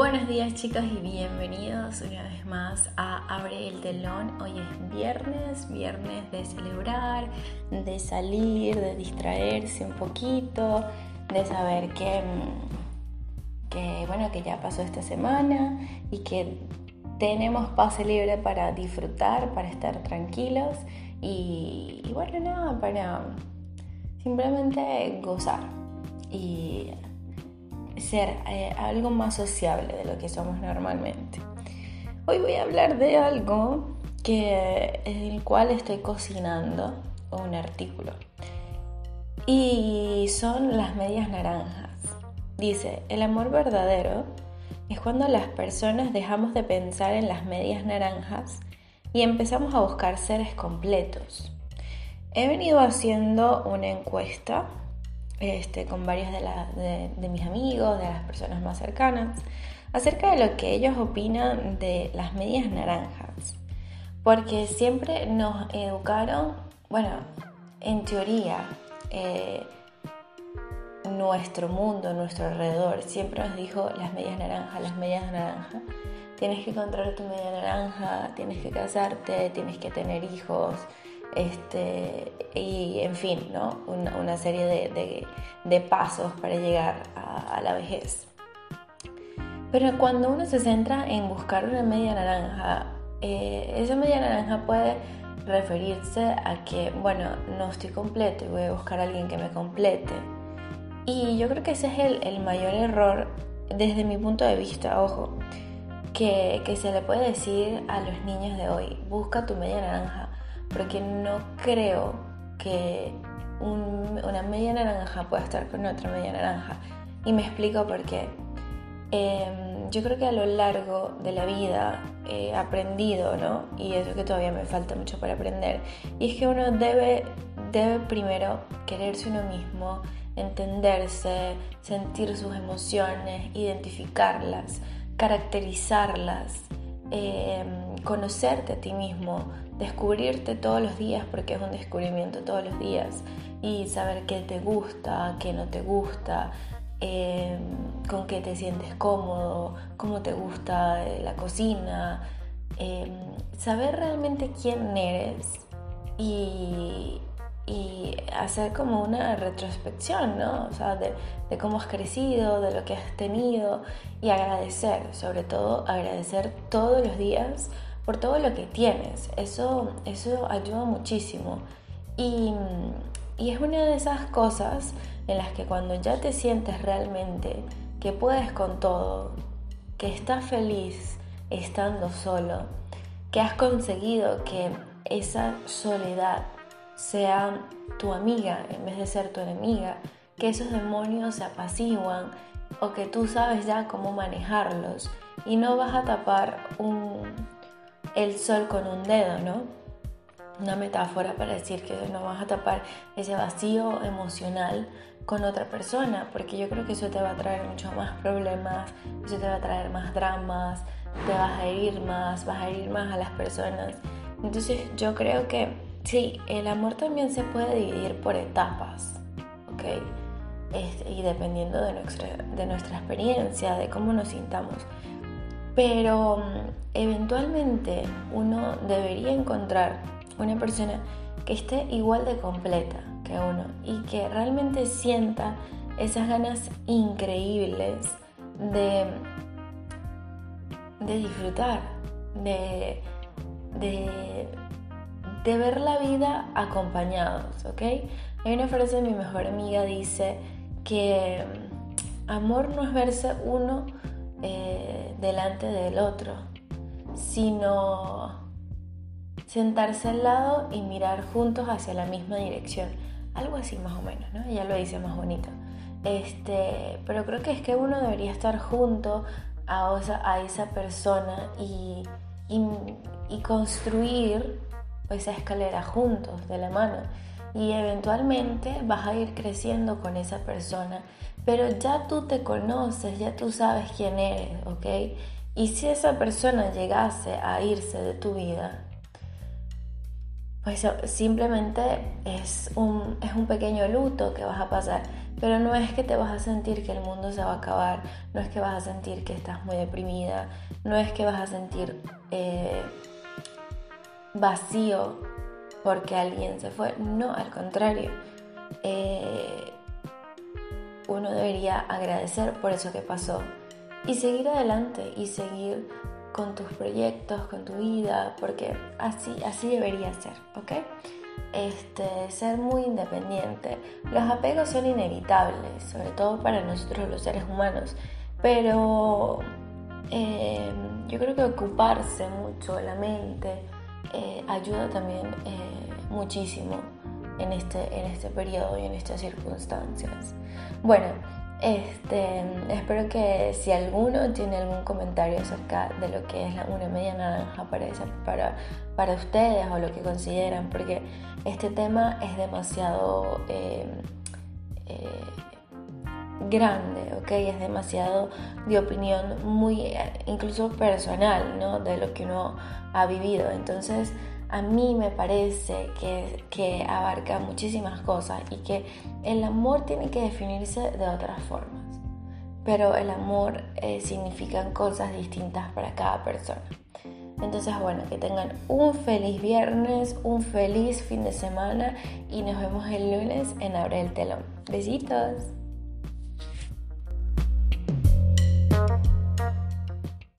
Buenos días chicos y bienvenidos una vez más a Abre el telón. Hoy es viernes, viernes de celebrar, de salir, de distraerse un poquito, de saber que, que bueno, que ya pasó esta semana y que tenemos pase libre para disfrutar, para estar tranquilos y, y bueno, nada, para simplemente gozar y ser eh, algo más sociable de lo que somos normalmente. Hoy voy a hablar de algo que, el cual estoy cocinando un artículo. Y son las medias naranjas. Dice, el amor verdadero es cuando las personas dejamos de pensar en las medias naranjas y empezamos a buscar seres completos. He venido haciendo una encuesta este, con varios de, mis amigos, de las personas más cercanas, acerca de lo que ellos opinan de las medias naranjas. Porque siempre nos educaron, bueno, en teoría, eh, nuestro mundo, nuestro alrededor, siempre nos dijo las medias naranjas, las medias naranjas. Tienes que encontrar tu media naranja, tienes que casarte, tienes que tener hijos, este, y en fin, ¿no? una, serie de, pasos para llegar a, la vejez. Pero cuando uno se centra en buscar una media naranja, eh, esa media naranja puede referirse a que, bueno, no estoy completo y voy a buscar a alguien que me complete. Y yo creo que ese es el, mayor error desde mi punto de vista, ojo, que, que se le puede decir a los niños de hoy, busca tu media naranja porque no creo que una media naranja pueda estar con otra media naranja. Y me explico por qué. Em, yo creo que a lo largo de la vida he aprendido, ¿no? Y eso que todavía me falta mucho para aprender. Y es que uno debe, debe primero quererse uno mismo, entenderse, sentir sus emociones, identificarlas, caracterizarlas, em, conocerte a ti mismo, descubrirte todos los días porque es un descubrimiento todos los días y saber qué te gusta, qué no te gusta, em, con qué te sientes cómodo, cómo te gusta eh, la cocina, em, saber realmente quién eres y, hacer como una retrospección, ¿no? O sea, de, de cómo has crecido, de lo que has tenido y agradecer, sobre todo agradecer todos los días por todo lo que tienes. Eso, eso ayuda muchísimo. Y, y es una de esas cosas en las que cuando ya te sientes realmente que puedes con todo, que estás feliz estando solo, que has conseguido que esa soledad sea tu amiga en vez de ser tu enemiga, que esos demonios se apaciguan o que tú sabes ya cómo manejarlos y no vas a tapar un, el sol con un dedo, ¿no? Una metáfora para decir que no vas a tapar ese vacío emocional con otra persona, porque yo creo que eso te va a traer muchos más problemas, eso te va a traer más dramas, te vas a herir más, vas a herir más a las personas. Entonces yo creo que sí, el amor también se puede dividir por etapas, ¿ok? Y dependiendo de nuestra, de nuestra experiencia, de cómo nos sintamos. Pero mm, eventualmente uno debería encontrar una persona que esté igual de completa que uno y que realmente sienta esas ganas increíbles de, de disfrutar, de, de, de ver la vida acompañados, ¿ok? Hay una frase de mi mejor amiga dice que mm, amor no es verse uno eh, delante del otro, sino sentarse al lado y mirar juntos hacia la misma dirección. Algo así más o menos, ¿no? Ella lo dice más bonito. Este, pero creo que es que uno debería estar junto a, esa persona y, y construir esa escalera juntos, de la mano. Y eventualmente vas a ir creciendo con esa persona pero ya tú te conoces, ya tú sabes quién eres, ¿ok? Y si esa persona llegase a irse de tu vida, pues simplemente es un, es un pequeño luto que vas a pasar, pero no es que te vas a sentir que el mundo se va a acabar, no es que vas a sentir que estás muy deprimida, no es que vas a sentir eh, vacío porque alguien se fue, no, al contrario. Eh, uno debería agradecer por eso que pasó y seguir adelante y seguir con tus proyectos, con tu vida, porque así, así debería ser, ¿ok? Este, ser muy independiente. Los apegos son inevitables, sobre todo para nosotros los seres humanos, pero eh, yo creo que ocuparse mucho la mente eh, ayuda también eh, muchísimo en este, en este periodo y en estas circunstancias. Bueno, este, espero que si alguno tiene algún comentario acerca de lo que es una media naranja para, para, ustedes o lo que consideran, porque este tema es demasiado eh, grande, ¿ok? Es demasiado de opinión muy, incluso personal, ¿no? De lo que uno ha vivido. Entonces, a mí me parece que, abarca muchísimas cosas y que el amor tiene que definirse de otras formas. Pero el amor eh, significan cosas distintas para cada persona. Entonces, bueno, que tengan un feliz viernes, un feliz fin de semana y nos vemos el lunes en Abre el Telón. Besitos.